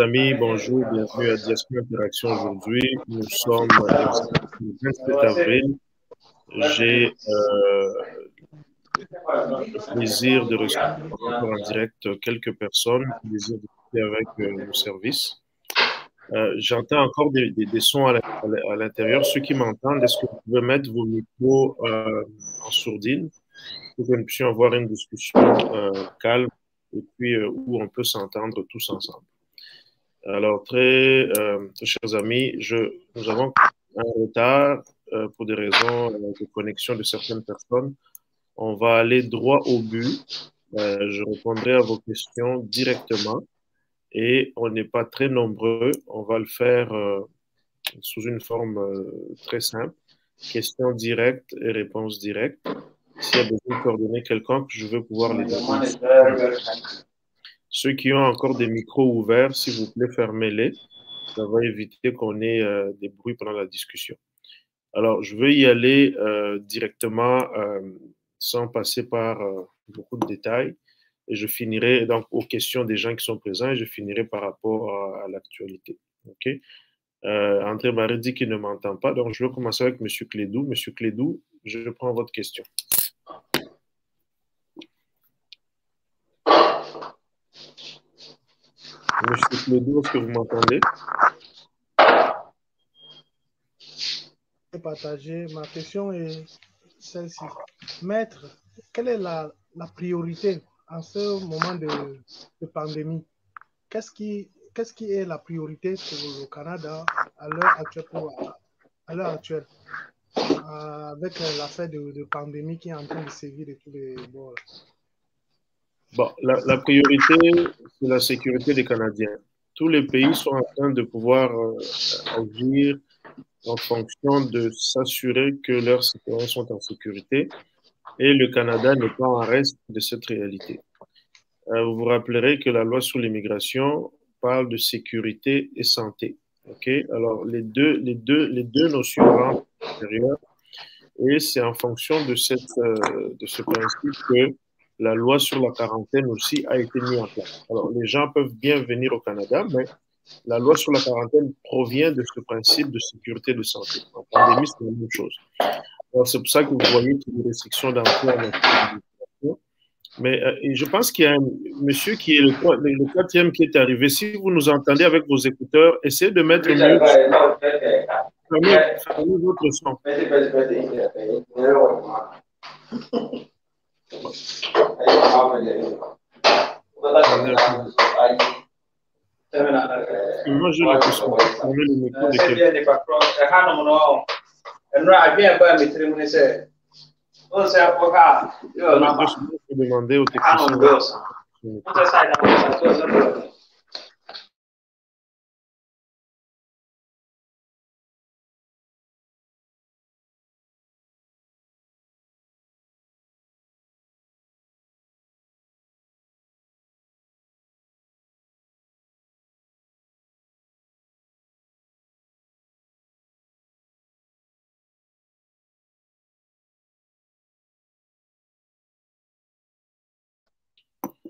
amis, bonjour, bienvenue à Diaspora Interaction aujourd'hui. Nous sommes le 27 avril. J'ai euh, le plaisir de recevoir en direct quelques personnes, le plaisir de avec euh, nos services. Euh, J'entends encore des, sons à l'intérieur. Ceux qui m'entendent, est-ce que vous pouvez mettre vos micros en sourdine pour que nous puissions avoir une discussion calme et puis où on peut s'entendre tous ensemble? Alors, très, euh, chers amis, je, nous avons un retard pour des raisons de connexion de certaines personnes. On va aller droit au but. je répondrai à vos questions directement et on n'est pas très nombreux. On va le faire euh, sous une forme euh, très simple. Questions directes et réponses directes. S'il y a besoin de coordonner quelqu'un, je veux pouvoir les donner. Ceux qui ont encore des micros ouverts, s'il vous plaît, fermez-les. Ça va éviter qu'on ait euh, des bruits pendant la discussion. Alors, je vais y aller euh, directement euh, sans passer par beaucoup de détails et je finirai donc aux questions des gens qui sont présents et je finirai par rapport à, l'actualité. OK? André Barré dit qu'il ne m'entend pas, donc je vais commencer avec M. Clédou. M. Clédou, je prends votre question. Monsieur Clédou, est-ce que vous m'entendez? Partager. Ma question est celle-ci. Maître, quelle est la, priorité en ce moment de, pandémie, qu'est-ce qui, est la priorité pour le Canada à l'heure actuelle, pour, à l'heure actuelle avec l'affaire de, de, pandémie qui est en train de sévir de tous les bords Bon, la, la priorité, c'est la sécurité des Canadiens. Tous les pays sont en train de pouvoir euh, agir en fonction de s'assurer que leurs citoyens sont en sécurité et le Canada n'est pas en reste de cette réalité. Euh, vous vous rappellerez que la loi sur l'immigration parle de sécurité et santé. Ok, alors les deux, les deux, les deux notions rentrent à et c'est en fonction de cette, euh, de ce principe que la loi sur la quarantaine aussi a été mise en place. Alors les gens peuvent bien venir au Canada, mais la loi sur la quarantaine provient de ce principe de sécurité de santé. En pandémie, c'est la même chose. C'est pour ça que vous voyez a des restrictions d'emploi. Mais euh, je pense qu'il y a un monsieur qui est le, quatrième qui est arrivé. Si vous nous entendez avec vos écouteurs, essayez de mettre le mute. Aí calma aí. Vou dar terminado. Aí. Terminado. Não juro que isso é um mínimo de que. Seria de patrão, é há não não. É não havia para me treinar nesse. Ou seja, por cá, eu não. Eu mandei o que. Ah, não, Deus. Não sai da minha coisa.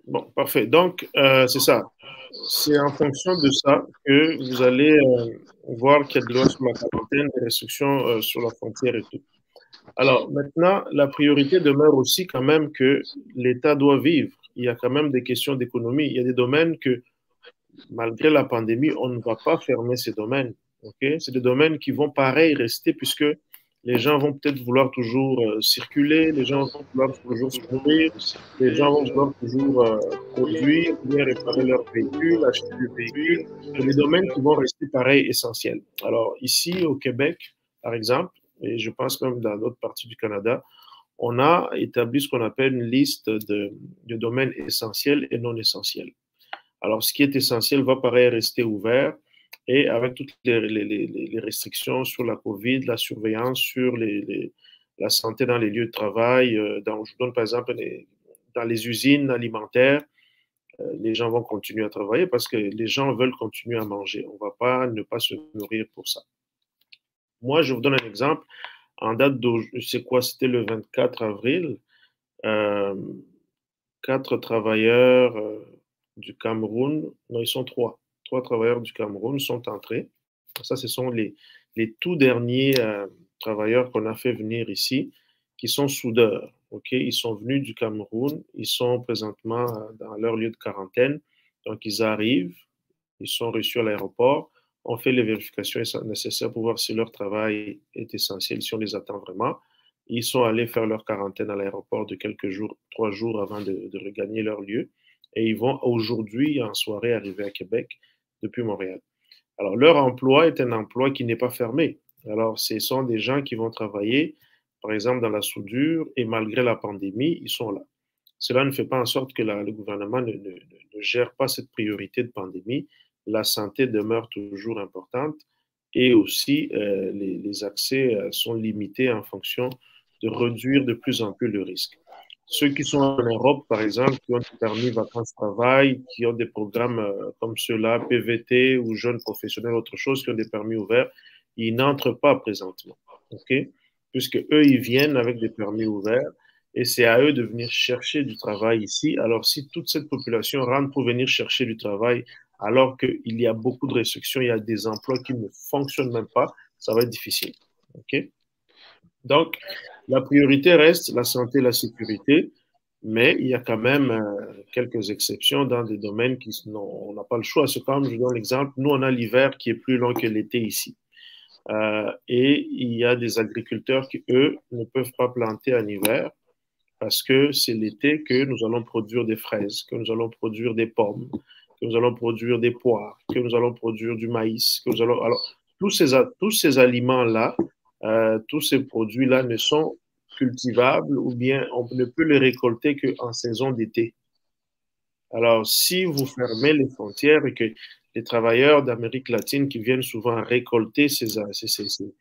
Bon, parfait. Donc, euh, c'est ça. C'est en fonction de ça que vous allez euh, voir qu'il y a de lois sur la quarantaine, des restrictions euh, sur la frontière et tout. Alors, maintenant, la priorité demeure aussi quand même que l'État doit vivre. Il y a quand même des questions d'économie. Il y a des domaines que, malgré la pandémie, on ne va pas fermer ces domaines. Okay? C'est des domaines qui vont pareil rester puisque les gens vont peut-être vouloir toujours euh, circuler, les gens vont vouloir toujours se nourrir, les gens vont vouloir toujours euh, produire, réparer leur véhicule, acheter des véhicules. Des domaines qui vont rester pareils, essentiels. Alors ici au Québec, par exemple, et je pense même dans d'autres parties du Canada, on a établi ce qu'on appelle une liste de, de, domaines essentiels et non essentiels. Alors ce qui est essentiel va pareil rester ouvert et avec toutes les, restrictions sur la COVID, la surveillance sur la santé dans les lieux de travail, euh, dans, je vous donne par exemple dans les usines alimentaires, euh, les gens vont continuer à travailler parce que les gens veulent continuer à manger. On ne va pas ne pas se nourrir pour ça. Moi, je vous donne un exemple. En date de, c'est quoi, c'était le 24 avril, euh, quatre travailleurs du Cameroun, non, ils sont trois, trois travailleurs du Cameroun sont entrés. Ça, ce sont les, les tout derniers euh, travailleurs qu'on a fait venir ici, qui sont soudeurs. Ok, ils sont venus du Cameroun, ils sont présentement euh, dans leur lieu de quarantaine. Donc, ils arrivent, ils sont reçus à l'aéroport. On fait les vérifications nécessaires pour voir si leur travail est essentiel, si on les attend vraiment. Ils sont allés faire leur quarantaine à l'aéroport de quelques jours, trois jours avant de, de regagner leur lieu. Et ils vont aujourd'hui, en soirée, arriver à Québec depuis Montréal. Alors, leur emploi est un emploi qui n'est pas fermé. Alors, ce sont des gens qui vont travailler, par exemple, dans la soudure, et malgré la pandémie, ils sont là. Cela ne fait pas en sorte que le gouvernement ne, ne, ne, gère pas cette priorité de pandémie. La santé demeure toujours importante et aussi euh, les, les, accès euh, sont limités en fonction de réduire de plus en plus le risque. Ceux qui sont en Europe, par exemple, qui ont des permis vacances-travail, qui ont des programmes euh, comme ceux-là, PVT ou jeunes professionnels, autre chose, qui ont des permis ouverts, ils n'entrent pas présentement. OK? Puisque eux, ils viennent avec des permis ouverts et c'est à eux de venir chercher du travail ici. Alors, si toute cette population rentre pour venir chercher du travail, alors qu'il y a beaucoup de restrictions, il y a des emplois qui ne fonctionnent même pas, ça va être difficile. OK? Donc, la priorité reste la santé et la sécurité, mais il y a quand même euh, quelques exceptions dans des domaines qui on n'a pas le choix. C'est comme je donne l'exemple, nous on a l'hiver qui est plus long que l'été ici. Euh, et il y a des agriculteurs qui, eux, ne peuvent pas planter en hiver parce que c'est l'été que nous allons produire des fraises, que nous allons produire des pommes, que nous allons produire des poires, que nous allons produire du maïs, que nous allons... Alors, tous ces, tous ces aliments-là, euh, tous ces produits-là ne sont cultivables ou bien on ne peut les récolter qu'en saison d'été. Alors, si vous fermez les frontières et que les travailleurs d'Amérique latine qui viennent souvent récolter ces, ces, ces,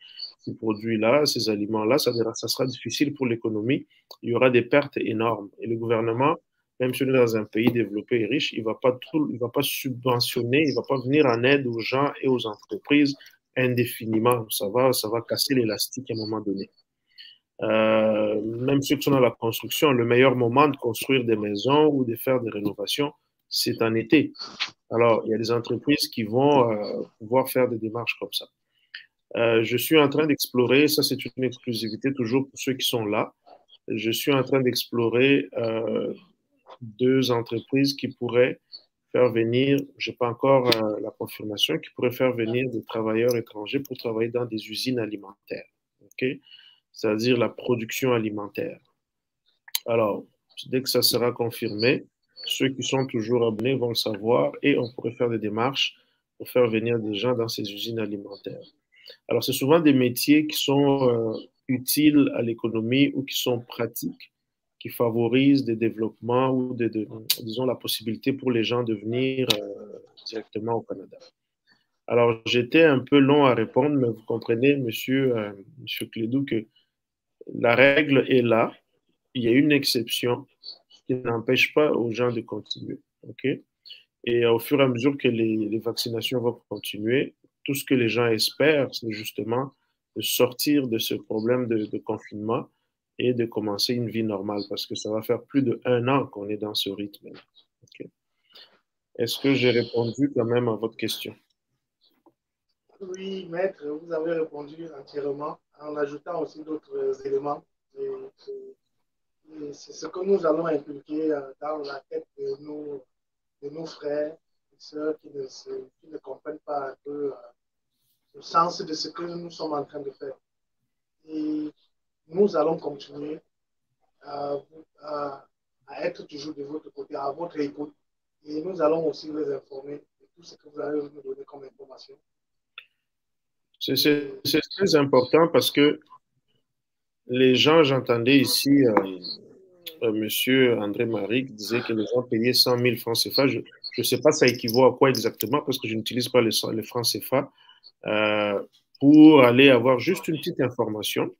produits-là, ces aliments-là, ça, sera difficile pour l'économie. Il y aura des pertes énormes. Et le gouvernement, même si on est dans un pays développé et riche, il ne va, va pas subventionner, il ne va pas venir en aide aux gens et aux entreprises indéfiniment. Ça va, ça va casser l'élastique à un moment donné. Euh, même ceux qui sont dans la construction, le meilleur moment de construire des maisons ou de faire des rénovations, c'est en été. Alors, il y a des entreprises qui vont euh, pouvoir faire des démarches comme ça. Euh, je suis en train d'explorer, ça c'est une exclusivité toujours pour ceux qui sont là, je suis en train d'explorer deux entreprises qui pourraient faire venir, je n'ai pas encore euh, la confirmation, qui pourraient faire venir des travailleurs étrangers pour travailler dans des usines alimentaires, c'est-à-dire la production alimentaire. Alors, dès que ça sera confirmé, ceux qui sont toujours abonnés vont le savoir et on pourrait faire des démarches pour faire venir des gens dans ces usines alimentaires. Alors, c'est souvent des métiers qui sont euh, utiles à l'économie ou qui sont pratiques, qui favorisent des développements ou, disons, la possibilité pour les gens de venir euh, directement au Canada. Alors, j'étais un peu long à répondre, mais vous comprenez, monsieur, euh, monsieur Clédou, que la règle est là. Il y a une exception qui n'empêche pas aux gens de continuer. OK? Et au fur et à mesure que les, vaccinations vont continuer, tout ce que les gens espèrent, c'est justement de sortir de ce problème de, confinement et de commencer une vie normale, parce que ça va faire plus d'un an qu'on est dans ce rythme. Est-ce que j'ai répondu quand même à votre question? Oui, maître, vous avez répondu entièrement en ajoutant aussi d'autres éléments. C'est ce que nous allons impliquer dans la tête de nos, de frères et sœurs qui ne, comprennent pas un peu euh, le sens de ce que nous sommes en train de faire. Nous allons continuer à, à, à, être toujours de votre côté, à votre écoute. Et nous allons aussi les informer de tout ce que vous allez nous donner comme information. C'est très important parce que les gens, j'entendais ici, euh, euh, monsieur André Marie qui disait que les gens payaient 100 000 francs CFA. Je ne sais pas ça équivaut à quoi exactement parce que je n'utilise pas les, francs CFA euh, pour aller avoir juste une petite information.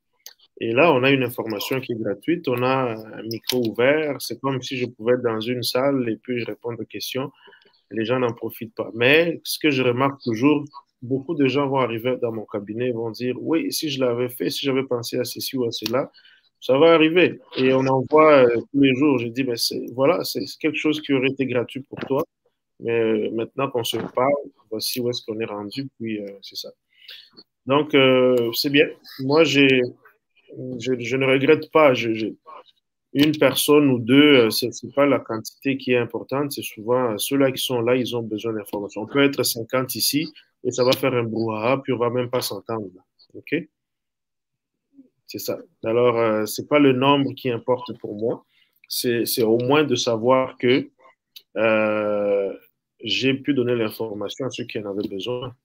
Et là, on a une information qui est gratuite, on a un micro ouvert, c'est comme si je pouvais être dans une salle et puis je réponds aux questions. Les gens n'en profitent pas. Mais ce que je remarque toujours, beaucoup de gens vont arriver dans mon cabinet et vont dire, oui, si je l'avais fait, si j'avais pensé à ceci ou à cela, ça va arriver. Et on en voit euh, tous les jours. Je dis, mais voilà, c'est quelque chose qui aurait été gratuit pour toi. Mais maintenant qu'on se parle, voici où est-ce qu'on est rendu, puis c'est ça. Donc, c'est bien. Moi, j'ai, je, ne regrette pas. Je, une personne ou deux, ce n'est pas la quantité qui est importante, c'est souvent ceux-là qui sont là, ils ont besoin d'informations. On peut être 50 ici et ça va faire un brouhaha, puis on va même pas s'entendre. OK? C'est ça. Alors, euh, ce n'est pas le nombre qui importe pour moi. C'est au moins de savoir que euh, j'ai pu donner l'information à ceux qui en avaient besoin.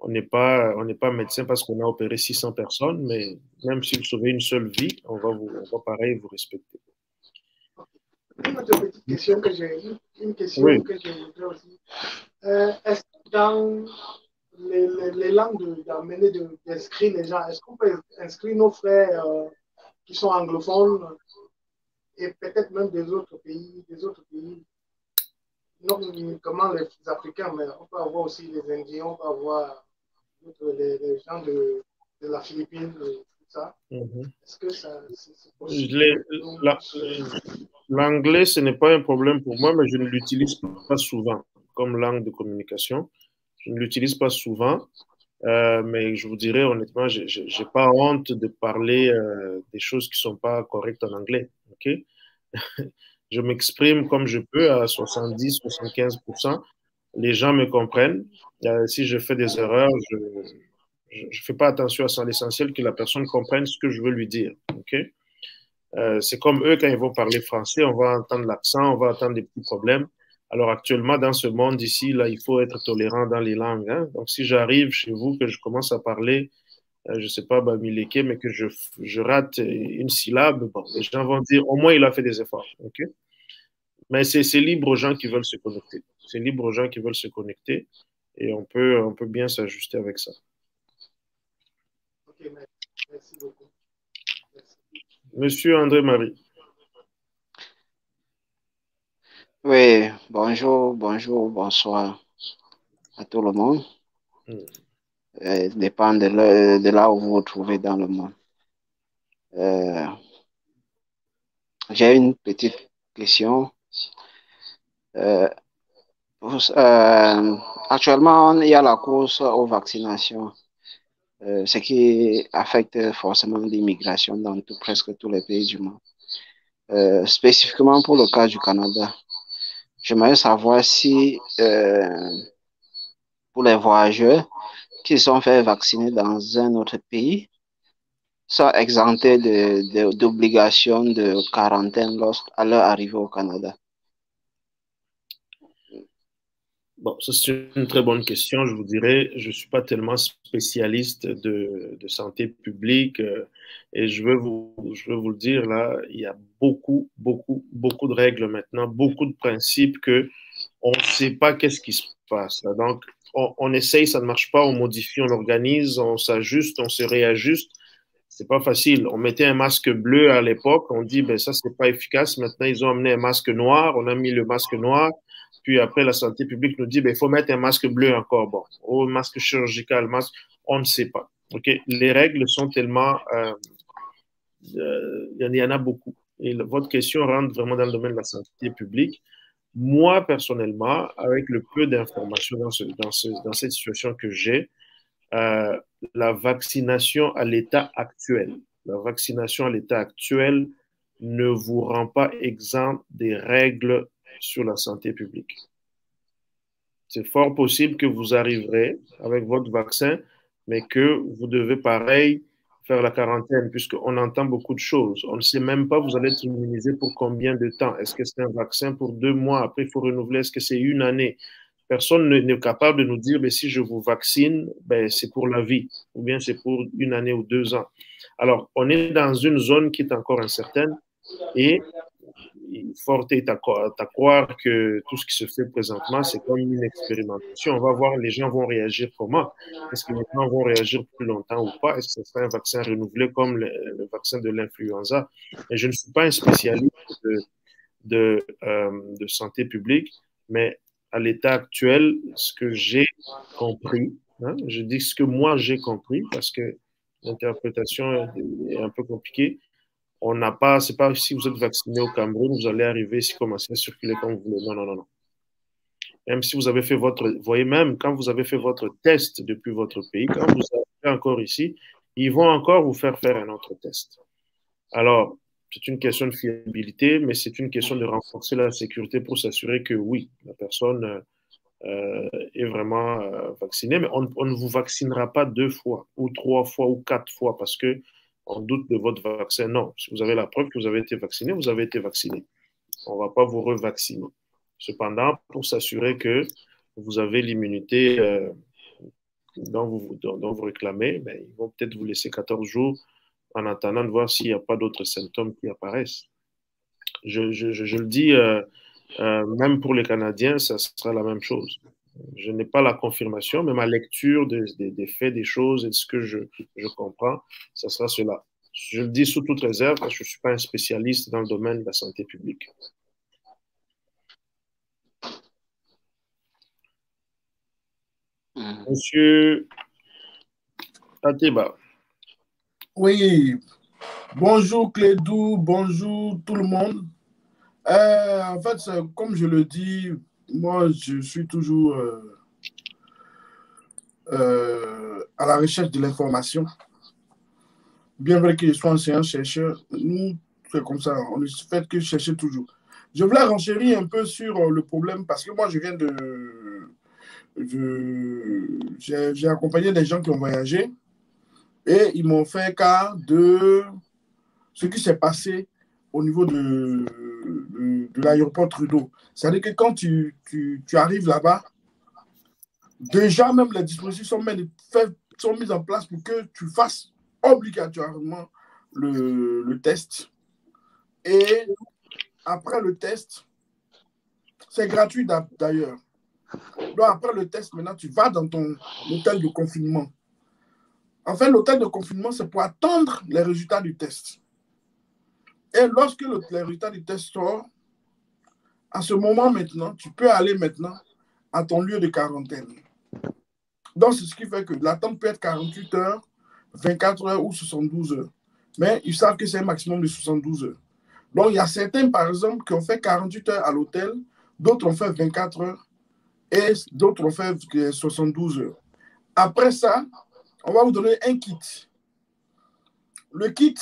On n'est pas, on pas médecin parce qu'on a opéré 600 personnes, mais même si vous sauvez une seule vie, on va, vous, on va pareil vous respecter. Une autre petite question que j'ai, une question que j'ai aussi. Euh, est-ce que dans les, les, langues d'amener d'inscrire les gens. Est-ce qu'on peut inscrire nos frères euh, qui sont anglophones et peut-être même des autres pays, des autres pays, non uniquement les Africains, mais on peut avoir aussi les Indiens, on peut avoir les, gens de, de, la Philippine, tout ça. Mhm. Est-ce que ça c'est possible? L'anglais, ce n'est pas un problème pour moi, mais je ne l'utilise pas souvent comme langue de communication. Je ne l'utilise pas souvent, euh, mais je vous dirais honnêtement, je n'ai pas honte de parler euh, des choses qui ne sont pas correctes en anglais. ok? Je m'exprime comme je peux à 70-75%. Les gens me comprennent. Euh, si je fais des erreurs, je ne fais pas attention à ça. L'essentiel, que la personne comprenne ce que je veux lui dire. ok? C'est comme eux, quand ils vont parler français, on va entendre l'accent, on va entendre des petits problèmes. Alors actuellement, dans ce monde ici, là, il faut être tolérant dans les langues. Hein. Donc si j'arrive chez vous, que je commence à parler, euh, je ne sais pas, Bamileke, mais que je, rate une syllabe, les gens vont dire, au moins il a fait des efforts. mais c'est libre aux gens qui veulent se connecter. C'est libre aux gens qui veulent se connecter et on peut, on peut bien s'ajuster avec ça. Ok, merci beaucoup. Monsieur André-Marie. Oui, bonjour, bonjour, bonsoir à tout le monde. Mm. Euh, dépend de, de, là où vous vous trouvez dans le monde. Euh, J'ai une petite question. Euh, euh, actuellement, il y a la course aux vaccinations, euh, ce qui affecte forcément l'immigration dans presque tous les pays du monde. spécifiquement pour le cas du Canada. J'aimerais savoir si euh, pour les voyageurs qui sont fait vacciner dans un autre pays sont exemptés d'obligation de, de, quarantaine à leur arrivée au Canada. Bon, ça c'est une très bonne question. Je vous dirais, je ne suis pas tellement spécialiste de, santé publique euh, et je veux, vous, je veux vous le dire là, il y a beaucoup, beaucoup, beaucoup de règles maintenant, beaucoup de principes que on ne sait pas qu'est-ce qui se passe. Donc, on, on, essaye, ça ne marche pas, on modifie, on organise, on s'ajuste, on se réajuste. C'est pas facile. On mettait un masque bleu à l'époque, on dit ben ça c'est pas efficace. Maintenant ils ont amené un masque noir, on a mis le masque noir. Puis après, la santé publique nous dit, ben, il faut mettre un masque bleu encore. Bon, ou masque chirurgical, masque, on ne sait pas. Ok, Les règles sont tellement... Euh, euh, il y en a beaucoup. Et votre question rentre vraiment dans le domaine de la santé publique. Moi, personnellement, avec le peu d'informations dans, cette situation que j'ai, euh, la vaccination à l'état actuel, la vaccination à l'état actuel ne vous rend pas exempt des règles sur la santé publique. C'est fort possible que vous arriverez avec votre vaccin, mais que vous devez pareil faire la quarantaine, puisqu'on entend beaucoup de choses. On ne sait même pas, vous allez être immunisé pour combien de temps. Est-ce que c'est un vaccin pour deux mois, après il faut renouveler, est-ce que c'est une année? Personne n'est capable de nous dire, mais si je vous vaccine, ben, c'est pour la vie, ou bien c'est pour une année ou deux ans. Alors, on est dans une zone qui est encore incertaine et fort est à, croire que tout ce qui se fait présentement, c'est comme une expérimentation. On va voir les gens vont réagir comment? Est-ce que les gens vont réagir plus longtemps ou pas? Est-ce que ce sera un vaccin renouvelé comme le, vaccin de l'influenza? Je ne suis pas un spécialiste euh, de santé publique, mais à l'état actuel, ce que j'ai compris, hein, je dis ce que moi j'ai compris parce que l'interprétation est un peu compliquée, on n'a pas, c'est pas si vous êtes vacciné au Cameroun, vous allez arriver ici, commencer à circuler comme vous voulez. Non, non, non, non. même si vous avez fait votre, voyez même quand vous avez fait votre test depuis votre pays, quand vous êtes encore ici, ils vont encore vous faire faire un autre test. Alors, c'est une question de fiabilité, mais c'est une question de renforcer la sécurité pour s'assurer que oui, la personne euh, est vraiment euh, vaccinée. Mais on, ne vous vaccinera pas deux fois, ou trois fois, ou quatre fois, parce que on doute de votre vaccin. Non, si vous avez la preuve que vous avez été vacciné, vous avez été vacciné. On ne va pas vous revacciner. Cependant, pour s'assurer que vous avez l'immunité euh, dont, vous, réclamez, ben, ils vont peut-être vous laisser 14 jours en attendant de voir s'il n'y a pas d'autres symptômes qui apparaissent. Je, le dis, euh, euh, même pour les Canadiens, ça sera la même chose. Je n'ai pas la confirmation, mais ma lecture des, des, des, faits, des choses et de ce que je, je comprends, ça sera cela. Je le dis sous toute réserve parce que je ne suis pas un spécialiste dans le domaine de la santé publique. Monsieur Ateba. Oui. Bonjour Clédou, bonjour tout le monde. Euh, en fait, comme je le dis, moi, je suis toujours euh, euh, à la recherche de l'information. Bien vrai que je sois enseignant chercheur, nous, c'est comme ça, on ne fait que chercher toujours. Je voulais renchérir un peu sur le problème parce que moi, je viens de j'ai accompagné des gens qui ont voyagé et ils m'ont fait cas de ce qui s'est passé au niveau de, de, l'aéroport Trudeau. C'est-à-dire que quand tu, arrives là-bas, déjà même les dispositions sont, sont mises en place pour que tu fasses obligatoirement le, le test. Et après le test, c'est gratuit d'ailleurs. Donc, après le test, maintenant, tu vas dans ton hôtel de confinement. En fait, l'hôtel de confinement, c'est pour attendre les résultats du test. Et lorsque le, les résultats du test sortent, à ce moment maintenant, tu peux aller maintenant à ton lieu de quarantaine. Donc, c'est ce qui fait que l'attente peut être 48 heures, 24 heures ou 72 heures. Mais ils savent que c'est un maximum de 72 heures. Donc, il y a certains, par exemple, qui ont fait 48 heures à l'hôtel, d'autres ont fait 24 heures, et d'autres ont fait 72 heures. Après ça, on va vous donner un kit. Le kit,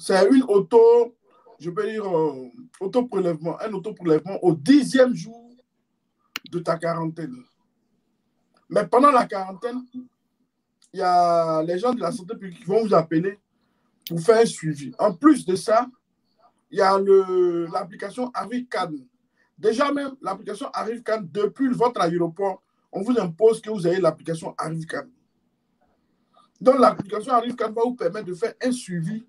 c'est une auto, je peux dire, euh, auto-prélèvement, un auto-prélèvement au dixième jour de ta quarantaine. Mais pendant la quarantaine, il y a les gens de la santé publique qui vont vous appeler pour faire un suivi. En plus de ça, il y a l'application Avicad Déjà même, l'application ArriveCan, depuis votre aéroport, on vous impose que vous ayez l'application ArriveCan. Donc, l'application ArriveCan va vous permettre de faire un suivi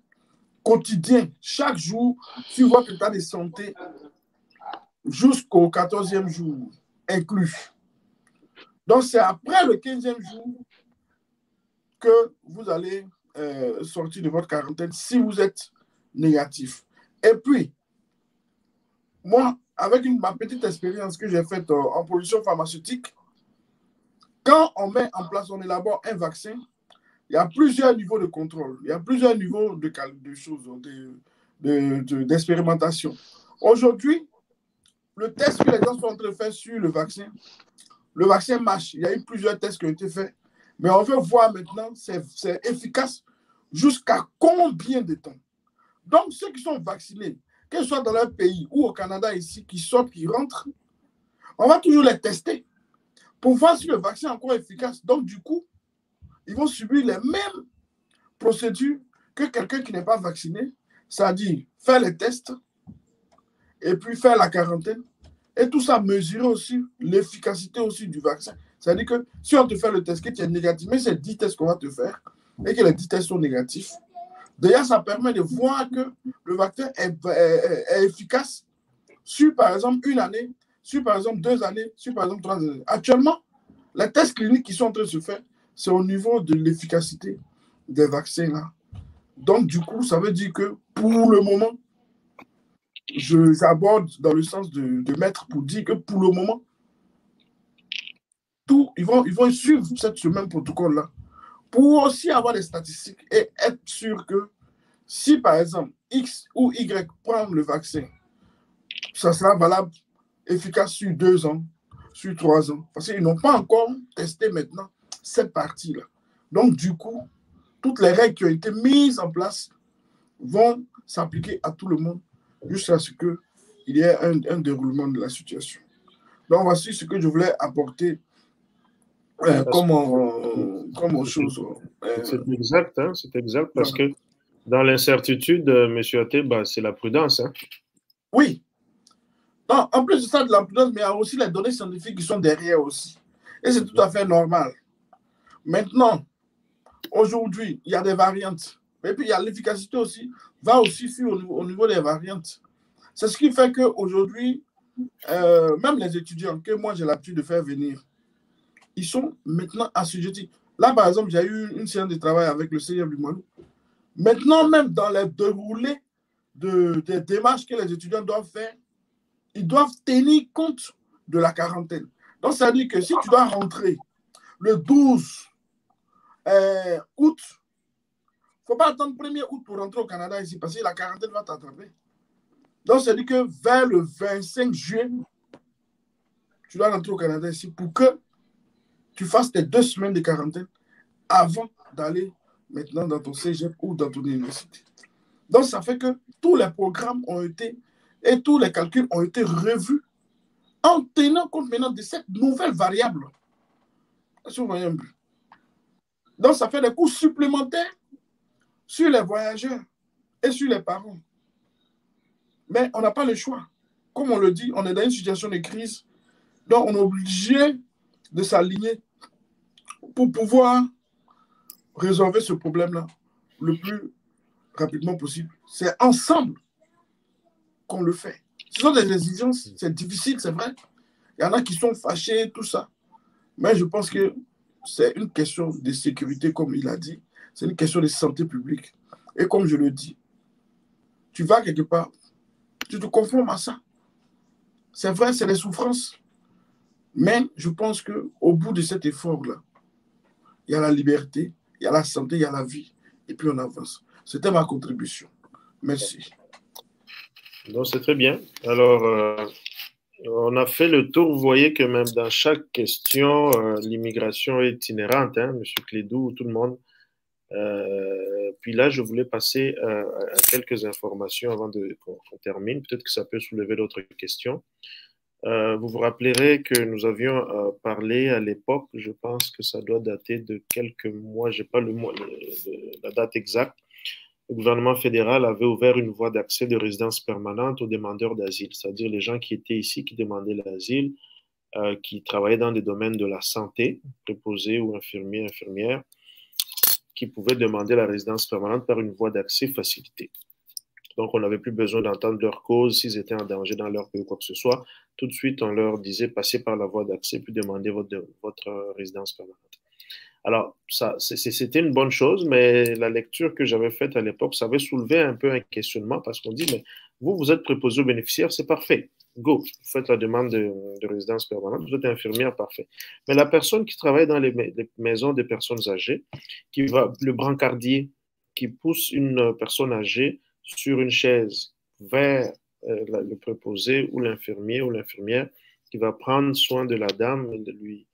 quotidien, chaque jour, sur votre état de santé, jusqu'au 14e jour inclus. Donc, c'est après le 15e jour que vous allez euh, sortir de votre quarantaine si vous êtes négatif. Et puis, moi, avec une, ma petite expérience que j'ai faite en production pharmaceutique, quand on met en place, on élabore un vaccin, il y a plusieurs niveaux de contrôle, il y a plusieurs niveaux de, de choses, d'expérimentation. De, Aujourd'hui, le test que les gens sont en train de faire sur le vaccin, le vaccin marche. Il y a eu plusieurs tests qui ont été faits, mais on veut voir maintenant, c'est efficace jusqu'à combien de temps? Donc, ceux qui sont vaccinés, que ce soit dans leur pays ou au Canada ici, qui sortent, qui rentrent, on va toujours les tester pour voir si le vaccin est encore efficace. Donc, du coup, ils vont subir les mêmes procédures que quelqu'un qui n'est pas vacciné, c'est-à-dire faire les tests et puis faire la quarantaine. Et tout ça mesurer aussi l'efficacité aussi du vaccin. C'est-à-dire que si on te fait le test que tu es négatif, mais c'est 10 tests qu'on va te faire et que les 10 tests sont négatifs, D'ailleurs, ça permet de voir que le vaccin est, efficace sur, par exemple, une année, sur, par exemple, deux années, sur, par exemple, trois années. Actuellement, les tests cliniques qui sont en train de se faire, c'est au niveau de l'efficacité des vaccins. Là. Donc, du coup, ça veut dire que pour le moment, j'aborde dans le sens de, de mettre pour dire que pour le moment, tout, ils, vont, ils vont suivre cette, ce même protocole-là pour aussi avoir des statistiques et être sûr que si par exemple X ou Y prend le vaccin, ça sera valable, efficace sur deux ans, sur trois ans. Parce qu'ils n'ont pas encore testé maintenant cette partie-là. Donc, du coup, toutes les règles qui ont été mises en place vont s'appliquer à tout le monde jusqu'à ce qu'il y ait un, un, déroulement de la situation. Donc, voici ce que je voulais apporter euh, comme, comme chose. Euh, c'est exact, hein, c'est exact, parce que dans l'incertitude, euh, M. Até, bah, c'est la prudence. Hein. Oui. Non, en plus de ça, de la prudence, mais il y a aussi les données scientifiques qui sont derrière aussi. Et c'est tout à fait normal. Maintenant, aujourd'hui, il y a des variantes. Et puis, il y a l'efficacité aussi, va aussi sur au niveau, au niveau des variantes. C'est ce qui fait qu'aujourd'hui, euh, même les étudiants que moi j'ai l'habitude de faire venir, ils sont maintenant assujettis. Là, par exemple, j'ai eu une séance de travail avec le Seigneur du Malou. Maintenant, même dans les déroulés de, des démarches que les étudiants doivent faire, ils doivent tenir compte de la quarantaine. Donc, ça veut dire que si tu dois rentrer le 12 euh, août, il ne faut pas attendre le 1er août pour rentrer au Canada ici, parce que la quarantaine va t'attraper. Donc, veut dire que vers le 25 juin, tu dois rentrer au Canada ici pour que tu fasses tes deux semaines de quarantaine avant d'aller maintenant dans ton cégep ou dans ton université. Donc, ça fait que tous les programmes ont été et tous les calculs ont été revus en tenant compte maintenant de cette nouvelle variable. Donc, ça fait des coûts supplémentaires sur les voyageurs et sur les parents. Mais on n'a pas le choix. Comme on le dit, on est dans une situation de crise. Donc, on est obligé de s'aligner pour pouvoir résolver ce problème-là le plus rapidement possible. C'est ensemble qu'on le fait. Ce sont des exigences, c'est difficile, c'est vrai. Il y en a qui sont fâchés, tout ça. Mais je pense que c'est une question de sécurité, comme il a dit. C'est une question de santé publique. Et comme je le dis, tu vas quelque part, tu te conformes à ça. C'est vrai, c'est des souffrances. Mais je pense qu'au bout de cet effort-là, il y a la liberté, il y a la santé, il y a la vie. Et puis on avance. C'était ma contribution. Merci. Donc c'est très bien. Alors, euh, on a fait le tour. Vous voyez que même dans chaque question, euh, l'immigration est itinérante. Hein, Monsieur Clédou, tout le monde. Euh, puis là, je voulais passer à quelques informations avant qu'on termine. Peut-être que ça peut soulever d'autres questions. Euh, vous vous rappellerez que nous avions euh, parlé à l'époque, je pense que ça doit dater de quelques mois, je n'ai pas le mois, la date exacte. Le gouvernement fédéral avait ouvert une voie d'accès de résidence permanente aux demandeurs d'asile, c'est-à-dire les gens qui étaient ici, qui demandaient l'asile, euh, qui travaillaient dans des domaines de la santé, préposés ou infirmiers, infirmières, qui pouvaient demander la résidence permanente par une voie d'accès facilitée. Donc, on n'avait plus besoin d'entendre leur cause, s'ils étaient en danger dans leur pays ou quoi que ce soit. Tout de suite, on leur disait passez par la voie d'accès puis demandez votre, votre résidence permanente. Alors, c'était une bonne chose, mais la lecture que j'avais faite à l'époque, ça avait soulevé un peu un questionnement parce qu'on dit, mais vous, vous êtes préposé aux bénéficiaires, c'est parfait. Go, vous faites la demande de, résidence permanente, vous êtes infirmière, parfait. Mais la personne qui travaille dans les, maisons des personnes âgées, qui va, le brancardier, qui pousse une personne âgée sur une chaise vers euh, le préposé ou l'infirmier ou l'infirmière qui va prendre soin de la dame lui,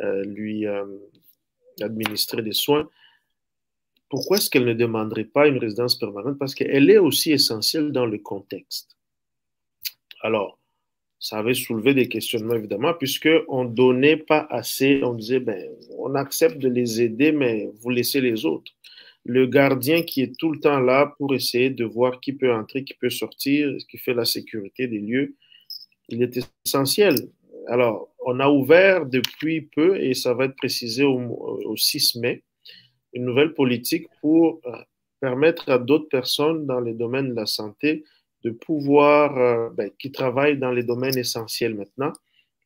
euh, lui euh, administrer des soins. Pourquoi est-ce qu'elle ne demanderait pas une résidence permanente? Parce qu'elle est aussi essentielle dans le contexte. Alors, ça avait soulevé des questionnements, évidemment, puisqu'on ne donnait pas assez. On disait, ben, on accepte de les aider, mais vous laissez les autres le gardien qui est tout le temps là pour essayer de voir qui peut entrer, qui peut sortir, qui fait la sécurité des lieux, il est essentiel. Alors, on a ouvert depuis peu, et ça va être précisé au, 6 mai, une nouvelle politique pour euh, permettre à d'autres personnes dans les domaines de la santé de pouvoir, euh, ben, qui travaillent dans les domaines essentiels maintenant,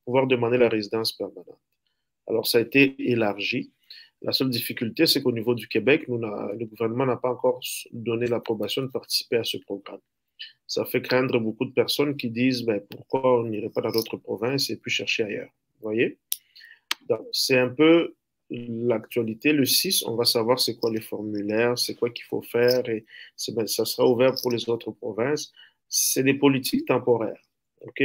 pouvoir demander la résidence permanente. Alors, ça a été élargi. La seule difficulté, c'est qu'au niveau du Québec, le gouvernement n'a pas encore donné l'approbation de participer à ce programme. Ça fait craindre beaucoup de personnes qui disent ben, pourquoi on n'irait pas dans d'autres provinces et puis chercher ailleurs. Voyez? C'est un peu l'actualité. Le 6, on va savoir c'est quoi les formulaires, c'est quoi qu'il faut faire et ben, ça sera ouvert pour les autres provinces. C'est des politiques temporaires. OK?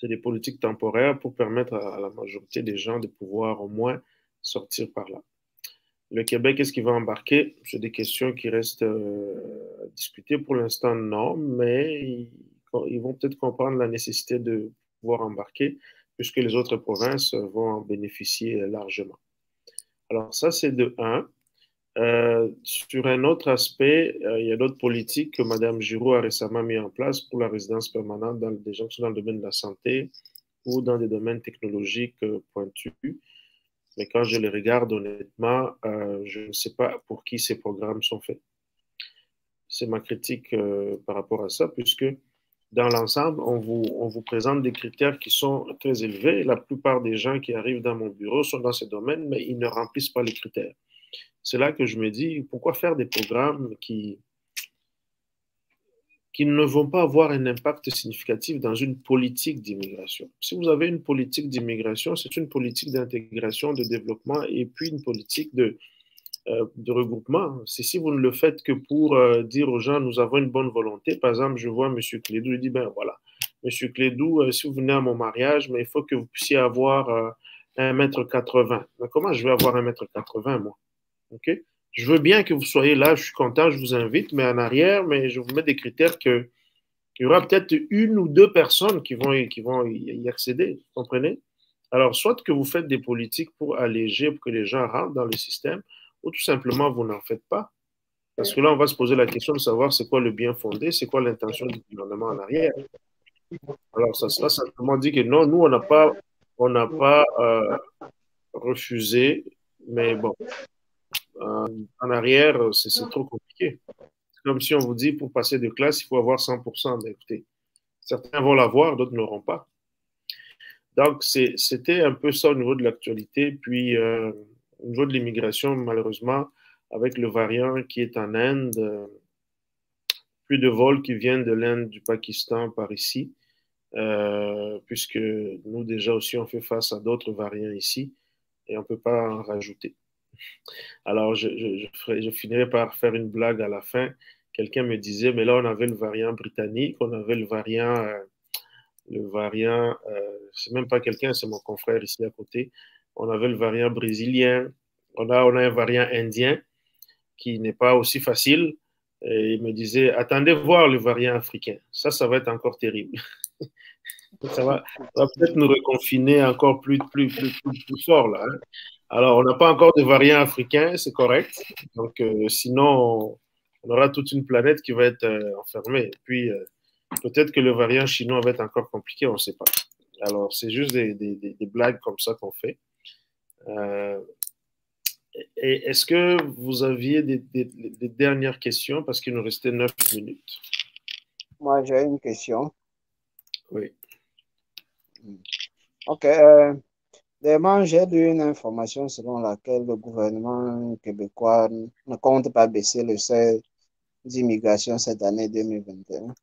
C'est des politiques temporaires pour permettre à, la majorité des gens de pouvoir au moins sortir par là. Le Québec, est-ce qu'il va embarquer? C'est des questions qui restent euh, à discuter. Pour l'instant, non, mais ils, vont peut-être comprendre la nécessité de pouvoir embarquer puisque les autres provinces vont en bénéficier largement. Alors ça, c'est de 1. Euh, sur un autre aspect, euh, il y a d'autres politiques que Mme Giraud a récemment mis en place pour la résidence permanente dans des gens qui sont dans le domaine de la santé ou dans des domaines technologiques euh, pointus. Mais quand je les regarde honnêtement, je ne sais pas pour qui ces programmes sont faits. C'est ma critique par rapport à ça, puisque dans l'ensemble, on vous, on vous présente des critères qui sont très élevés. La plupart des gens qui arrivent dans mon bureau sont dans ces domaines, mais ils ne remplissent pas les critères. C'est là que je me dis, pourquoi faire des programmes qui, qui ne vont pas avoir un impact significatif dans une politique d'immigration. Si vous avez une politique d'immigration, c'est une politique d'intégration, de développement et puis une politique de, euh, regroupement. Si vous ne le faites que pour euh, dire aux gens, nous avons une bonne volonté. Par exemple, je vois M. Clédou, il dit, ben voilà, M. Clédou, euh, si vous venez à mon mariage, mais il faut que vous puissiez avoir un mètre 80. Mais comment je vais avoir un mètre 80, moi? OK? Je veux bien que vous soyez là, je suis content, je vous invite, mais en arrière, mais je vous mets des critères que il y aura peut-être une ou deux personnes qui vont, qui vont y accéder, vous comprenez? Alors, soit que vous faites des politiques pour alléger, pour que les gens rentrent dans le système, ou tout simplement vous n'en faites pas. Parce que là, on va se poser la question de savoir c'est quoi le bien fondé, c'est quoi l'intention du gouvernement en arrière. Alors, ça sera simplement dit que non, nous, on n'a pas, on pas euh, refusé, mais bon, euh, en arrière, c'est trop compliqué. C'est comme si on vous dit pour passer de classe, il faut avoir 100%. d'écouter. certains vont l'avoir, d'autres n'auront pas. Donc, c'était un peu ça au niveau de l'actualité. Puis, euh, au niveau de l'immigration, malheureusement, avec le variant qui est en Inde, euh, plus de vols qui viennent de l'Inde, du Pakistan par ici, puisque nous déjà aussi on fait face à d'autres variants ici et on ne peut pas en rajouter. Alors, je, je, finirai par faire une blague à la fin. Quelqu'un me disait, mais là, on avait le variant britannique, on avait le variant, euh, le variant, euh, c'est même pas quelqu'un, c'est mon confrère ici à côté. On avait le variant brésilien, on a, on a un variant indien qui n'est pas aussi facile. Et il me disait, attendez voir le variant africain. Ça, ça va être encore terrible. ça va, peut-être nous reconfiner encore plus, plus, plus, plus, fort là. Hein. Alors, on n'a pas encore de variant africain, c'est correct. Donc, euh, sinon, on aura toute une planète qui va être euh, enfermée. Et puis, euh, peut-être que le variant chinois va être encore compliqué, on ne sait pas. Alors, c'est juste des, des, des, blagues comme ça qu'on fait. et est-ce que vous aviez des, dernières questions? Parce qu'il nous restait neuf minutes? Moi, j'ai une question. Oui. OK. J'ai une information selon laquelle le gouvernement québécois ne compte pas baisser le seuil d'immigration cette année 2021,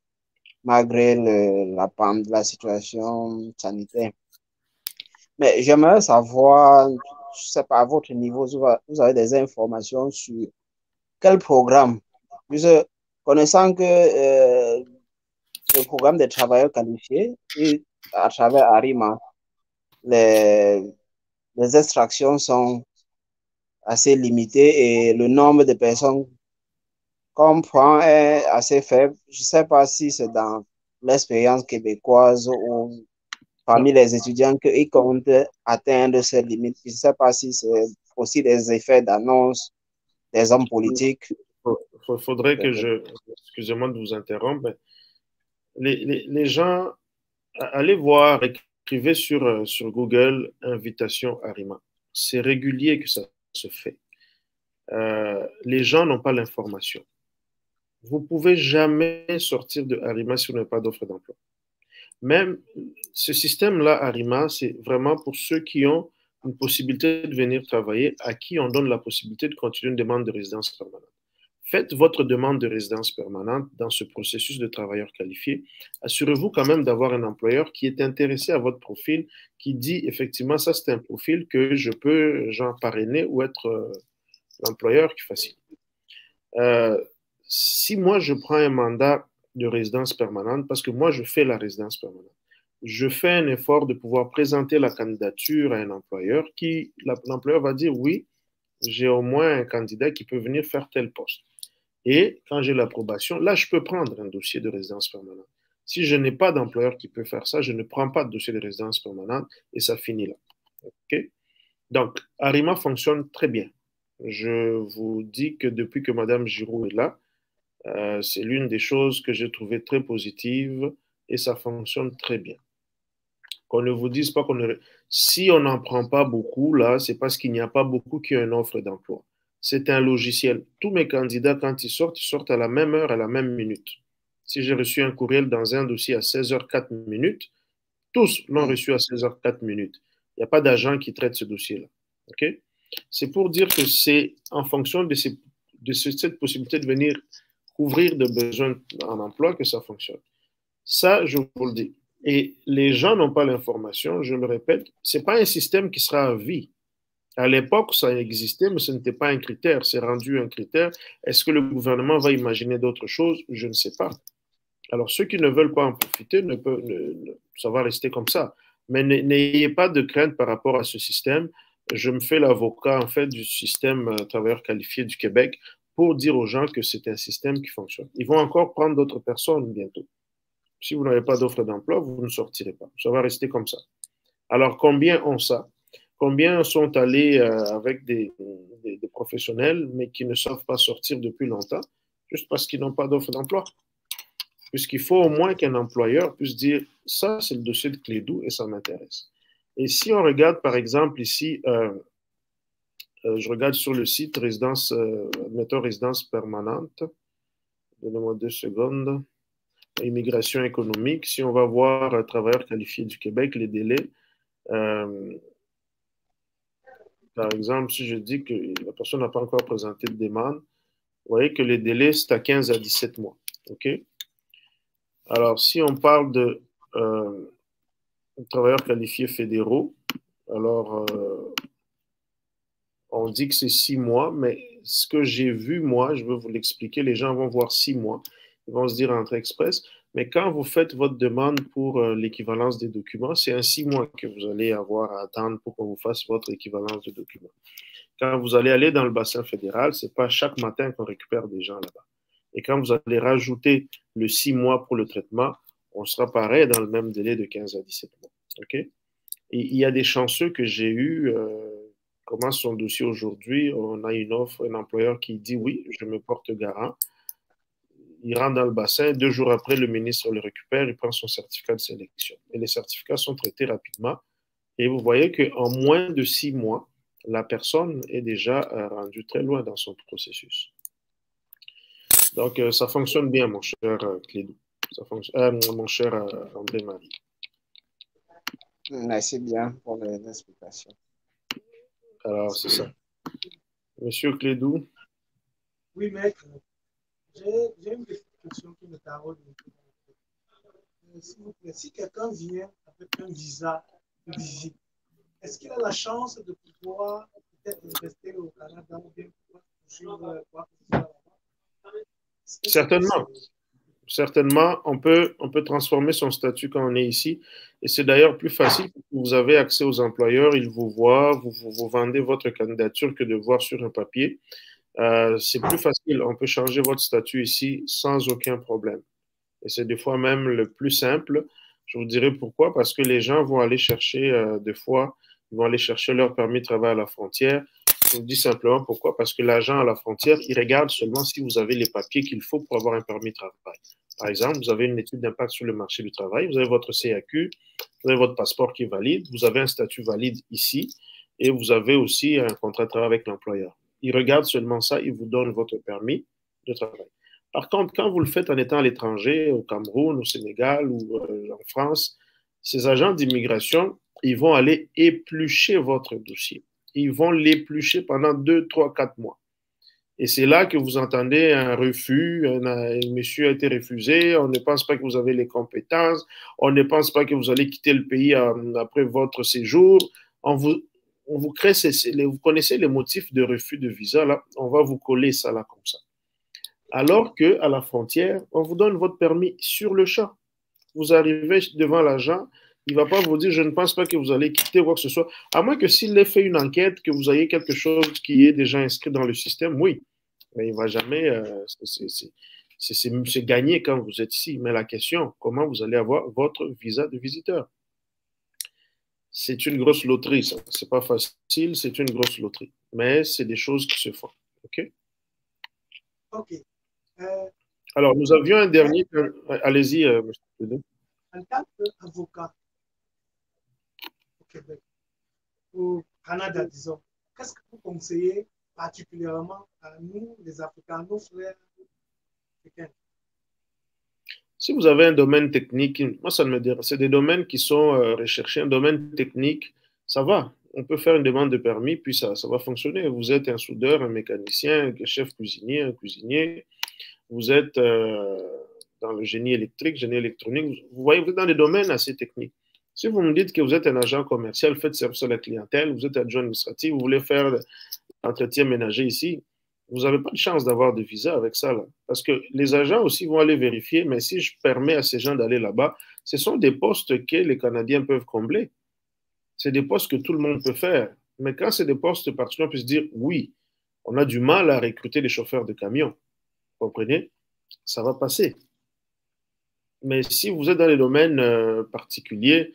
malgré la, la situation sanitaire. Mais j'aimerais savoir, je ne sais pas, à votre niveau, vous avez des informations sur quel programme, puisque connaissant que euh, le programme des travailleurs qualifiés, à travers Arima, les, les extractions sont assez limitées et le nombre de personnes qu'on prend est assez faible. Je ne sais pas si c'est dans l'expérience québécoise ou parmi les étudiants qu'ils comptent atteindre ces limites. Je ne sais pas si c'est aussi des effets d'annonce des hommes politiques. Il faudrait que je, excusez-moi de vous interrompre, les, les, les gens, allez voir, Écrivez sur, euh, sur Google invitation Arima. C'est régulier que ça se fait. Euh, les gens n'ont pas l'information. Vous ne pouvez jamais sortir de Arima si vous n'avez pas d'offre d'emploi. Même ce système-là, Arima, c'est vraiment pour ceux qui ont une possibilité de venir travailler, à qui on donne la possibilité de continuer une demande de résidence permanente faites votre demande de résidence permanente dans ce processus de travailleur qualifié. Assurez-vous quand même d'avoir un employeur qui est intéressé à votre profil, qui dit effectivement, ça c'est un profil que je peux genre parrainer ou être euh, l'employeur qui facilite. Euh, si moi je prends un mandat de résidence permanente, parce que moi je fais la résidence permanente, je fais un effort de pouvoir présenter la candidature à un employeur qui, l'employeur va dire oui, j'ai au moins un candidat qui peut venir faire tel poste. Et quand j'ai l'approbation, là, je peux prendre un dossier de résidence permanente. Si je n'ai pas d'employeur qui peut faire ça, je ne prends pas de dossier de résidence permanente et ça finit là. OK? Donc, Arima fonctionne très bien. Je vous dis que depuis que Mme Giroud est là, euh, c'est l'une des choses que j'ai trouvées très positives et ça fonctionne très bien. Qu'on ne vous dise pas qu'on ne... Si on n'en prend pas beaucoup, là, c'est parce qu'il n'y a pas beaucoup qui ont une offre d'emploi. C'est un logiciel. Tous mes candidats, quand ils sortent, ils sortent à la même heure, à la même minute. Si j'ai reçu un courriel dans un dossier à 16h04 minutes, tous l'ont reçu à 16h04 minutes. Il n'y a pas d'agent qui traite ce dossier-là. C'est pour dire que c'est en fonction de, de cette possibilité de venir couvrir des besoins en emploi que ça fonctionne. Ça, je vous le dis. Et les gens n'ont pas l'information, je me répète, ce n'est pas un système qui sera à vie. À l'époque, ça existait, mais ce n'était pas un critère. C'est rendu un critère. Est-ce que le gouvernement va imaginer d'autres choses? Je ne sais pas. Alors, ceux qui ne veulent pas en profiter, ne ça va rester comme ça. Mais n'ayez pas de crainte par rapport à ce système. Je me fais l'avocat, en fait, du système euh, travailleur qualifié du Québec pour dire aux gens que c'est un système qui fonctionne. Ils vont encore prendre d'autres personnes bientôt. Si vous n'avez pas d'offre d'emploi, vous ne sortirez pas. Ça va rester comme ça. Alors, combien ont ça? Combien sont allés euh, avec des, professionnels, mais qui ne savent pas sortir depuis longtemps, juste parce qu'ils n'ont pas d'offre d'emploi Puisqu'il faut au moins qu'un employeur puisse dire, ça, c'est le dossier de Clédou et ça m'intéresse. Et si on regarde, par exemple, ici, euh, euh, je regarde sur le site résidence, admetteur résidence permanente. Donnez-moi deux secondes immigration économique, si on va voir un travailleur qualifié du Québec, les délais, euh, par exemple, si je dis que la personne n'a pas encore présenté de demande, vous voyez que les délais, c'est à 15 à 17 mois. OK? Alors, si on parle de euh, travailleurs qualifiés fédéraux, alors euh, on dit que c'est 6 mois, mais ce que j'ai vu, moi, je veux vous l'expliquer, les gens vont voir 6 mois ils vont se dire entrée express. Mais quand vous faites votre demande pour euh, l'équivalence des documents, c'est un six mois que vous allez avoir à attendre pour qu'on vous fasse votre équivalence de documents. Quand vous allez aller dans le bassin fédéral, ce n'est pas chaque matin qu'on récupère des gens là-bas. Et quand vous allez rajouter le six mois pour le traitement, on sera pareil dans le même délai de 15 à 17 mois. OK? Il y a des chanceux que j'ai eu. Euh, comment son dossier aujourd'hui? On a une offre, un employeur qui dit oui, je me porte garant il rentre dans le bassin, deux jours après, le ministre le récupère, il prend son certificat de sélection. Et les certificats sont traités rapidement. Et vous voyez qu'en moins de six mois, la personne est déjà euh, rendue très loin dans son processus. Donc, euh, ça fonctionne bien, mon cher euh, Clédou. Ça fonctionne, mon cher André-Marie. Merci bien pour l'explication. Alors, c'est ça. Monsieur Clédou. Oui, maître. J'ai une question qui me taraude. Euh, s'il vous plaît, si quelqu'un vient avec un visa de visite, est-ce qu'il a la chance de pouvoir peut-être rester au Canada ou bien pouvoir quoi Certainement. Certainement, on peut, on peut transformer son statut quand on est ici. Et c'est d'ailleurs plus facile. Vous avez accès aux employeurs, ils vous voient, vous, vous, vous vendez votre candidature que de voir sur un papier. Euh, c'est plus facile. On peut changer votre statut ici sans aucun problème. Et c'est des fois même le plus simple. Je vous dirai pourquoi. Parce que les gens vont aller chercher, euh, des fois, ils vont aller chercher leur permis de travail à la frontière. Je vous dis simplement pourquoi. Parce que l'agent à la frontière, il regarde seulement si vous avez les papiers qu'il faut pour avoir un permis de travail. Par exemple, vous avez une étude d'impact sur le marché du travail, vous avez votre CAQ, vous avez votre passeport qui est valide, vous avez un statut valide ici et vous avez aussi un contrat de travail avec l'employeur. Il regarde seulement ça, il vous donne votre permis de travail. Par contre, quand vous le faites en étant à l'étranger, au Cameroun, au Sénégal ou euh, en France, ces agents d'immigration, ils vont aller éplucher votre dossier. Ils vont l'éplucher pendant deux, trois, quatre mois. Et c'est là que vous entendez un refus, un, monsieur a été refusé, on ne pense pas que vous avez les compétences, on ne pense pas que vous allez quitter le pays euh, après votre séjour. On vous crée, vous connaissez les motifs de refus de visa, là, on va vous coller ça là comme ça. Alors que à la frontière, on vous donne votre permis sur le champ. Vous arrivez devant l'agent, Il ne va pas vous dire, je ne pense pas que vous allez quitter quoi que ce soit. À moins que s'il ait fait une enquête, que vous ayez quelque chose qui est déjà inscrit dans le système, oui. Mais il ne va jamais. Euh, c'est gagné quand vous êtes ici. Mais la question, comment vous allez avoir votre visa de visiteur? C'est une grosse loterie, ça. C'est pas facile, c'est une grosse loterie. Mais c'est des choses qui se font. OK? OK. Euh, Alors, nous avions un dernier. Allez-y, euh, M. En tant qu'avocat au Québec, au Canada, disons, qu'est-ce que vous conseillez particulièrement à nous, les Africains, nos frères africains Si vous avez un domaine technique, moi, ça ne me dirait C'est des domaines qui sont euh, recherchés. Un domaine technique, ça va. On peut faire une demande de permis, puis ça, ça va fonctionner. Vous êtes un soudeur, un mécanicien, un chef cuisinier, un cuisinier. Vous êtes euh, dans le génie électrique, génie électronique. Vous voyez, vous êtes dans des domaines assez techniques. Si vous me dites que vous êtes un agent commercial, faites service à la clientèle, vous êtes adjoint administratif, vous voulez faire entretien ménager ici, vous n'avez pas de chance d'avoir de visa avec ça. Là. Parce que les agents aussi vont aller vérifier, mais si je permets à ces gens d'aller là-bas, ce sont des postes que les Canadiens peuvent combler. C'est des postes que tout le monde peut faire. Mais quand c'est des postes particuliers, on peut se dire, oui, on a du mal à recruter des chauffeurs de camions. Vous comprenez? Ça va passer. Mais si vous êtes dans les domaines euh, particuliers,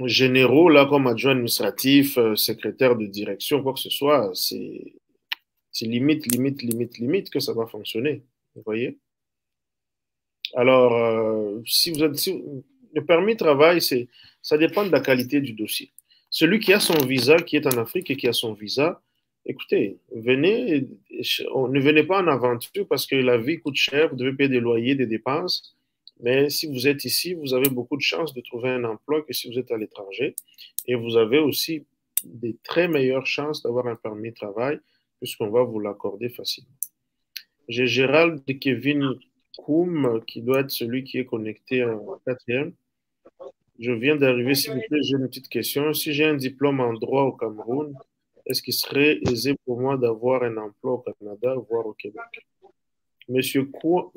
généraux, là, comme adjoint administratif, euh, secrétaire de direction, quoi que ce soit, c'est limite, limite, limite, limite que ça va fonctionner. Vous voyez? Alors, euh, si vous êtes, le permis de travail, ça dépend de la qualité du dossier. Celui qui a son visa, qui est en Afrique et qui a son visa, écoutez, venez, ne venez pas en aventure parce que la vie coûte cher, vous devez payer des loyers, des dépenses. Mais si vous êtes ici, vous avez beaucoup de chances de trouver un emploi que si vous êtes à l'étranger. Et vous avez aussi des très meilleures chances d'avoir un permis de travail puisqu'on va vous l'accorder facilement. J'ai Gérald Kevin Koum qui doit être celui qui est connecté en quatrième. Je viens d'arriver, s'il vous plaît, j'ai une petite question. Si j'ai un diplôme en droit au Cameroun, est-ce qu'il serait aisé pour moi d'avoir un emploi au Canada, voire au Québec? Monsieur,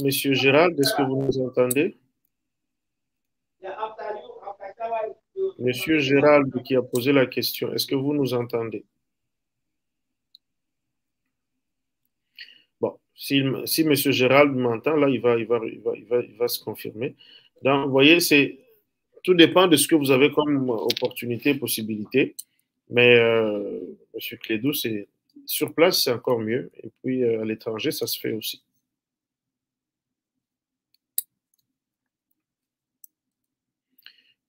Monsieur Gérald, est-ce que vous nous entendez? Monsieur Gérald qui a posé la question, est-ce que vous nous entendez Bon, si, si Monsieur Gérald m'entend, là, il va, il, va, il, va, il, va, se confirmer. Donc, vous voyez, tout dépend de ce que vous avez comme opportunité, possibilité. Mais euh, Monsieur Clédou, sur place, c'est encore mieux. Et puis euh, à l'étranger, ça se fait aussi.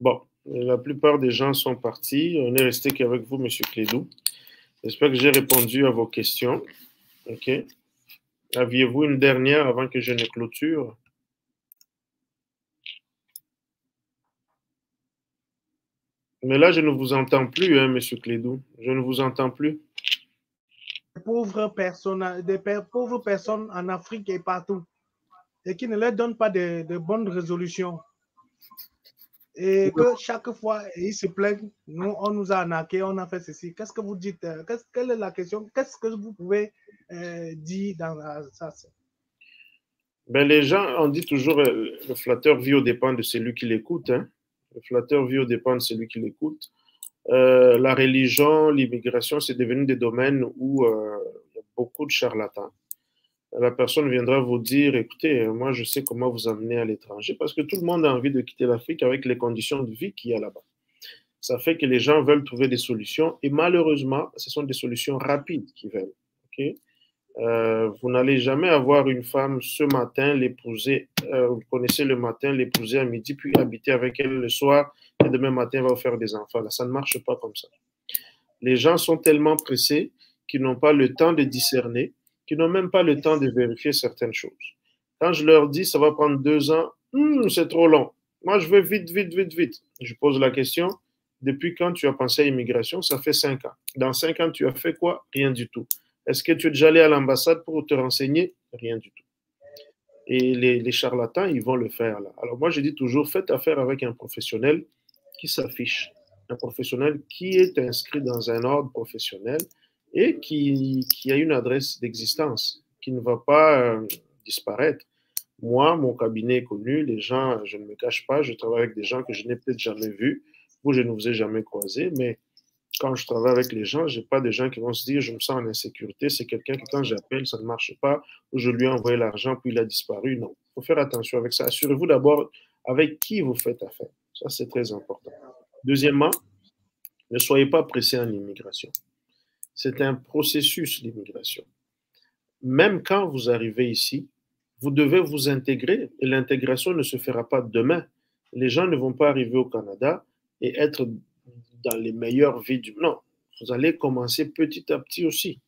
Bon, la plupart des gens sont partis. On est resté qu'avec vous, M. Clédou. J'espère que j'ai répondu à vos questions. OK. Aviez-vous une dernière avant que je ne clôture? Mais là, je ne vous entends plus, hein, M. Clédou. Je ne vous entends plus. Des pauvres personnes, des pauvres personnes en Afrique et partout, et qui ne leur donnent pas de bonnes résolutions et que chaque fois, ils se plaignent, nous, on nous a arnaqué, on a fait ceci. Qu'est-ce que vous dites euh, Quelle est la question? Qu'est-ce que vous pouvez euh, dire dans ça ben, Les gens, on dit toujours, euh, le flatteur vit au dépend de celui qui l'écoute. Hein. Le flatteur vit au dépend de celui qui l'écoute. la religion, l'immigration, c'est devenu des domaines où il y a beaucoup de charlatans la personne viendra vous dire, écoutez, moi je sais comment vous amener à l'étranger, parce que tout le monde a envie de quitter l'Afrique avec les conditions de vie qu'il y a là-bas. Ça fait que les gens veulent trouver des solutions, et malheureusement, ce sont des solutions rapides qu'ils veulent. Euh, vous n'allez jamais avoir une femme ce matin, l'épouser, euh, vous connaissez le matin, l'épouser à midi, puis habiter avec elle le soir, et demain matin, va vous faire des enfants. Ça ne marche pas comme ça. Les gens sont tellement pressés qu'ils n'ont pas le temps de discerner qui n'ont même pas le temps de vérifier certaines choses. Quand je leur dis ça va prendre deux ans, hmm, c'est trop long. Moi, je veux vite, vite, vite, vite. Je pose la question, depuis quand tu as pensé à immigration Ça fait cinq ans. Dans cinq ans, tu as fait quoi? Rien du tout. Est-ce que tu es déjà allé à l'ambassade pour te renseigner? Rien du tout. Et les, les, charlatans, ils vont le faire là. Alors moi, je dis toujours, faites affaire avec un professionnel qui s'affiche, un professionnel qui est inscrit dans un ordre professionnel et qui, a une adresse d'existence, qui ne va pas euh, disparaître. Moi, mon cabinet est connu, les gens, je ne me cache pas, je travaille avec des gens que je n'ai peut-être jamais vus, vous, je ne vous ai jamais croisés, mais quand je travaille avec les gens, je n'ai pas des gens qui vont se dire je me sens en insécurité. C'est quelqu'un que quand j'appelle, ça ne marche pas, ou je lui ai envoyé l'argent, puis il a disparu. Non, il faut faire attention avec ça. Assurez-vous d'abord avec qui vous faites affaire. Ça, c'est très important. Deuxièmement, ne soyez pas pressé en immigration. C'est un processus, l'immigration. Même quand vous arrivez ici, vous devez vous intégrer et l'intégration ne se fera pas demain. Les gens ne vont pas arriver au Canada et être dans les meilleures vies du Non, vous allez commencer petit à petit aussi.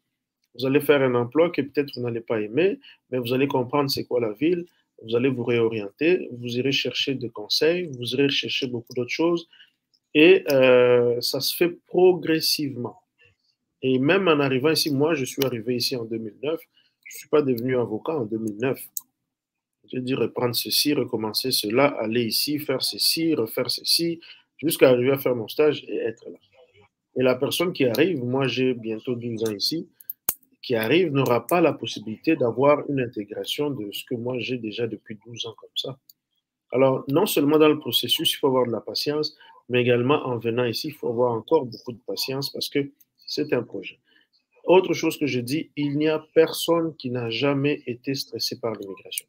Vous allez faire un emploi que peut-être vous n'allez pas aimer, mais vous allez comprendre c'est quoi la ville, vous allez vous réorienter, vous irez chercher des conseils, vous irez chercher beaucoup d'autres choses, et euh, ça se fait progressivement. Et même en arrivant ici, moi je suis arrivé ici en 2009, je ne suis pas devenu avocat en 2009. J'ai dit reprendre ceci, recommencer cela, aller ici, faire ceci, refaire ceci, jusqu'à arriver à faire mon stage et être là. Et la personne qui arrive, moi j'ai bientôt 12 ans ici, qui arrive n'aura pas la possibilité d'avoir une intégration de ce que moi j'ai déjà depuis 12 ans comme ça. Alors, non seulement dans le processus, il faut avoir de la patience, mais également en venant ici, il faut avoir encore beaucoup de patience parce que c'est un projet. Autre chose que je dis, il n'y a personne qui n'a jamais été stressé par l'immigration.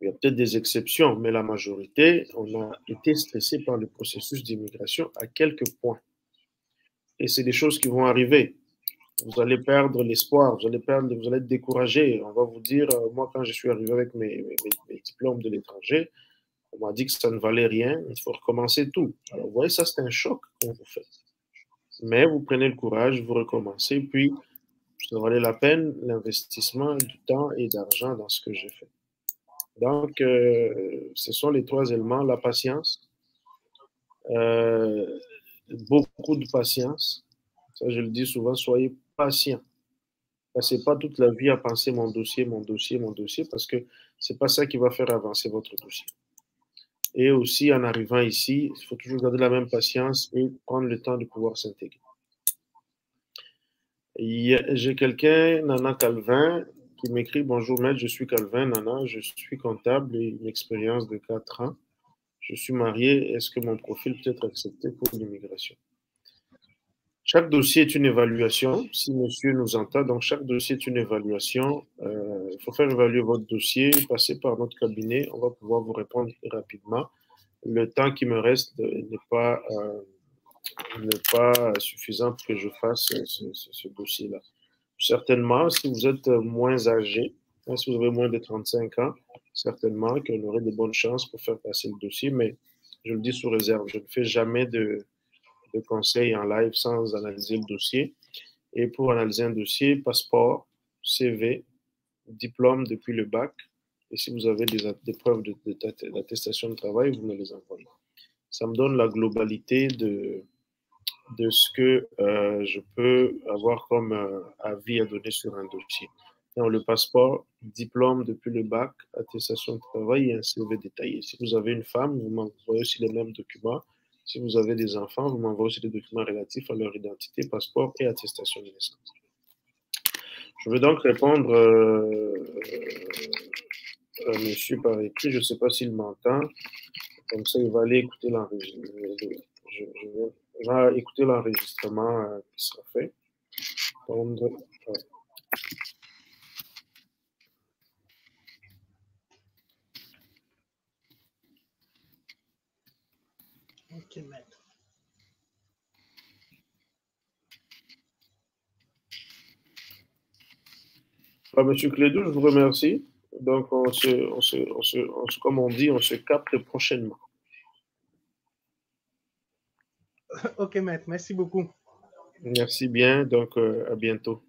Il y a peut-être des exceptions, mais la majorité, on a été stressé par le processus d'immigration à quelques points. Et c'est des choses qui vont arriver. Vous allez perdre l'espoir, vous allez perdre, vous allez être découragé. On va vous dire, euh, moi, quand je suis arrivé avec mes, diplômes de l'étranger, on m'a dit que ça ne valait rien, il faut recommencer tout. Alors, vous voyez, ça, c'est un choc qu'on vous fait. Mais vous prenez le courage, vous recommencez, puis ça valait la peine l'investissement du temps et d'argent dans ce que j'ai fait. Donc, euh, ce sont les trois éléments, la patience, euh, beaucoup de patience. Ça, je le dis souvent, soyez patient. Passez pas toute la vie à penser mon dossier, mon dossier, mon dossier, parce que c'est pas ça qui va faire avancer votre dossier. Et aussi, en arrivant ici, il faut toujours garder la même patience et prendre le temps de pouvoir s'intégrer. J'ai quelqu'un, Nana Calvin, qui m'écrit Bonjour maître, je suis Calvin Nana, je suis comptable et une expérience de 4 ans. Je suis marié, est-ce que mon profil peut être accepté pour l'immigration? Chaque dossier est une évaluation, si monsieur nous entend, donc chaque dossier est une évaluation. Euh, il faut faire évaluer votre dossier, passer par notre cabinet, on va pouvoir vous répondre rapidement. Le temps qui me reste n'est pas, euh, suffisant pour que je fasse ce, ce dossier-là. Certainement, si vous êtes moins âgé, hein, si vous avez moins de 35 ans, certainement qu'on aurait de bonnes chances pour faire passer le dossier, mais je le dis sous réserve. Je ne fais jamais de, de conseils en live sans analyser le dossier. Et pour analyser un dossier, passeport, CV, diplôme depuis le bac, et si vous avez des, preuves d'attestation de, travail, vous me les envoyez. Ça me donne la globalité de, de ce que euh, je peux avoir comme euh, avis à donner sur un dossier. Dans le passeport, diplôme depuis le bac, attestation de travail et un CV détaillé. Si vous avez une femme, vous m'envoyez aussi les mêmes documents. Si vous avez des enfants, vous m'envoyez aussi des documents relatifs à leur identité, passeport et attestation de naissance. Je vais donc répondre euh, à monsieur par écrit. Je ne sais pas s'il m'entend. Comme ça, il va aller écouter l'enregistrement. Je, je, va écouter l'enregistrement euh, qui sera fait. Euh, Monsieur Clédou, je vous remercie. Donc, on se, on se, on se, comme on dit, on se capte prochainement. Ok, maître, merci beaucoup. Merci bien, donc euh, à bientôt.